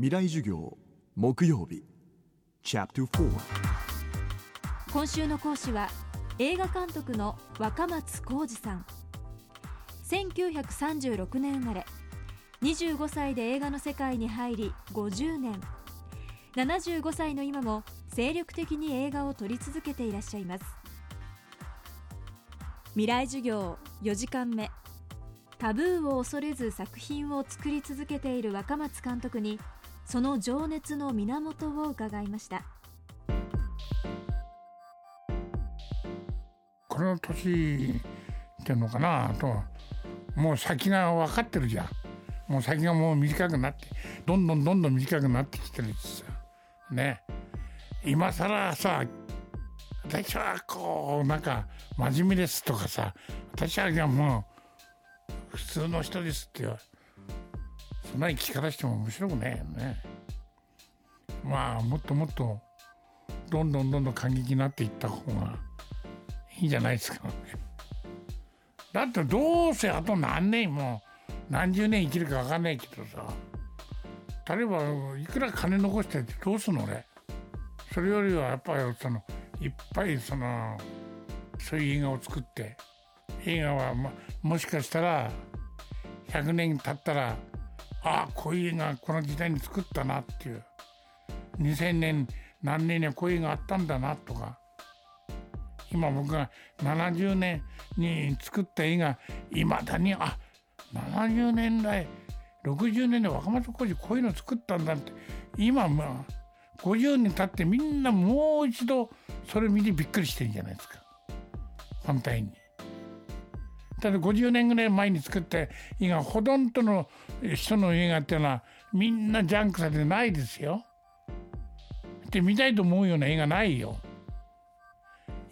未来授業木曜日。今週の講師は映画監督の若松浩二さん。1936年生まれ。25歳で映画の世界に入り50年。75歳の今も精力的に映画を撮り続けていらっしゃいます。未来授業4時間目。タブーを恐れず作品を作り続けている若松監督にその情熱の源を伺いました。この年っていうのかなともう先が分かってるじゃん。もう先がもう短くなってどんどんどんどん短くなってきてるんですよね。今更さ私はこうなんか真面目ですとかさ私はもう普通の人ですって言わそんな生き方しても面白くないよね。まあもっともっとどんどんどんどん過激になっていった方がいいんじゃないですかだってどうせあと何年も何十年生きるか分かんないけどさ例えばいくら金残してってどうすんの俺。それよりはやっぱりそのいっぱいそのそういう映画を作って映画はももしかしたら100年経ったらああこういう映画この時代に作ったなっていう。2000年何年にはこういう映画あったんだなとか。今僕が70年に作った映画いまだにあ70年代60年代若松浩二こういうの作ったんだって。今まあ50年経ってみんなもう一度それ見てびっくりしてるんじゃないですか。反対に。ただ50年ぐらい前に作った映画ほとんどの人の映画っていうのはみんなジャンクされてないですよ。で見たいと思うような映画ないよ。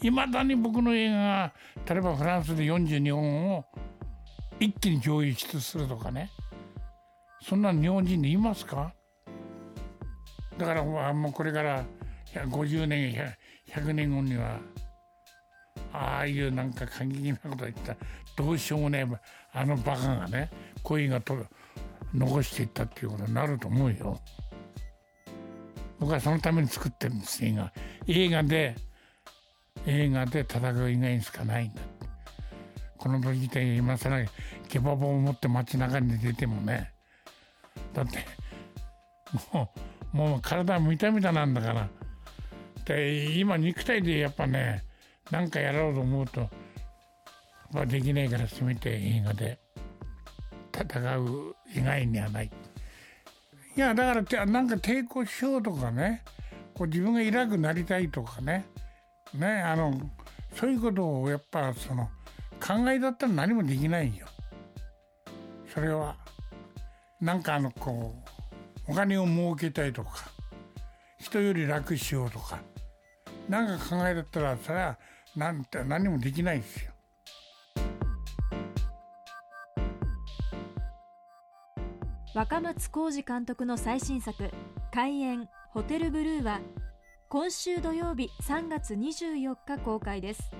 いまだに僕の映画が例えばフランスで42本を一気に上映するとかねそんな日本人でいますか？だからもうこれから50年100年後にはああいうなんか過激なこと言ったらどうしようもねえあのバカがね恋がと残していったっていうことになると思うよ。僕はそのために作ってるんです映画。映画で映画で戦う以外にしかないんだ。この時で今更ケバブを持って街中に出てもねだってもうもう体は見た見たなんだからで今肉体でやっぱね何かやろうと思うとまあできないからせめて映画で戦う以外にはない。いやだからなんか抵抗しようとかねこう自分が偉くなりたいとかねねあのそういうことをやっぱその考えだったら何もできないよ。それはなんかあのこうお金を儲けたいとか人より楽しようとかなんか考えだったらそれはなんて何もできないんですよ。若松浩二監督の最新作「開演ホテルブルー」は今週土曜日3月24日公開です。